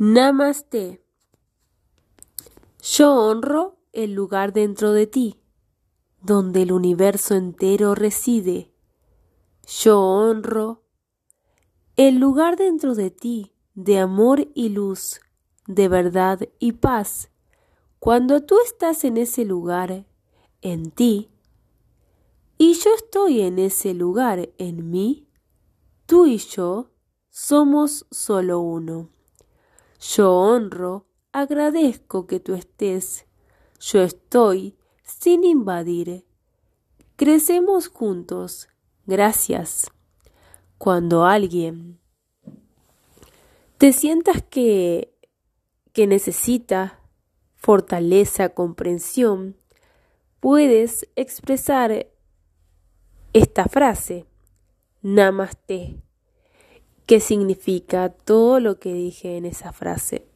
Namaste. Yo honro el lugar dentro de ti, donde el universo entero reside. Yo honro el lugar dentro de ti de amor y luz, de verdad y paz. Cuando tú estás en ese lugar, en ti, y yo estoy en ese lugar, en mí, tú y yo somos solo uno. Yo honro, agradezco que tú estés. Yo estoy sin invadir. Crecemos juntos. Gracias. Cuando alguien te sientas que, que necesita fortaleza, comprensión, puedes expresar esta frase, namaste que significa todo lo que dije en esa frase.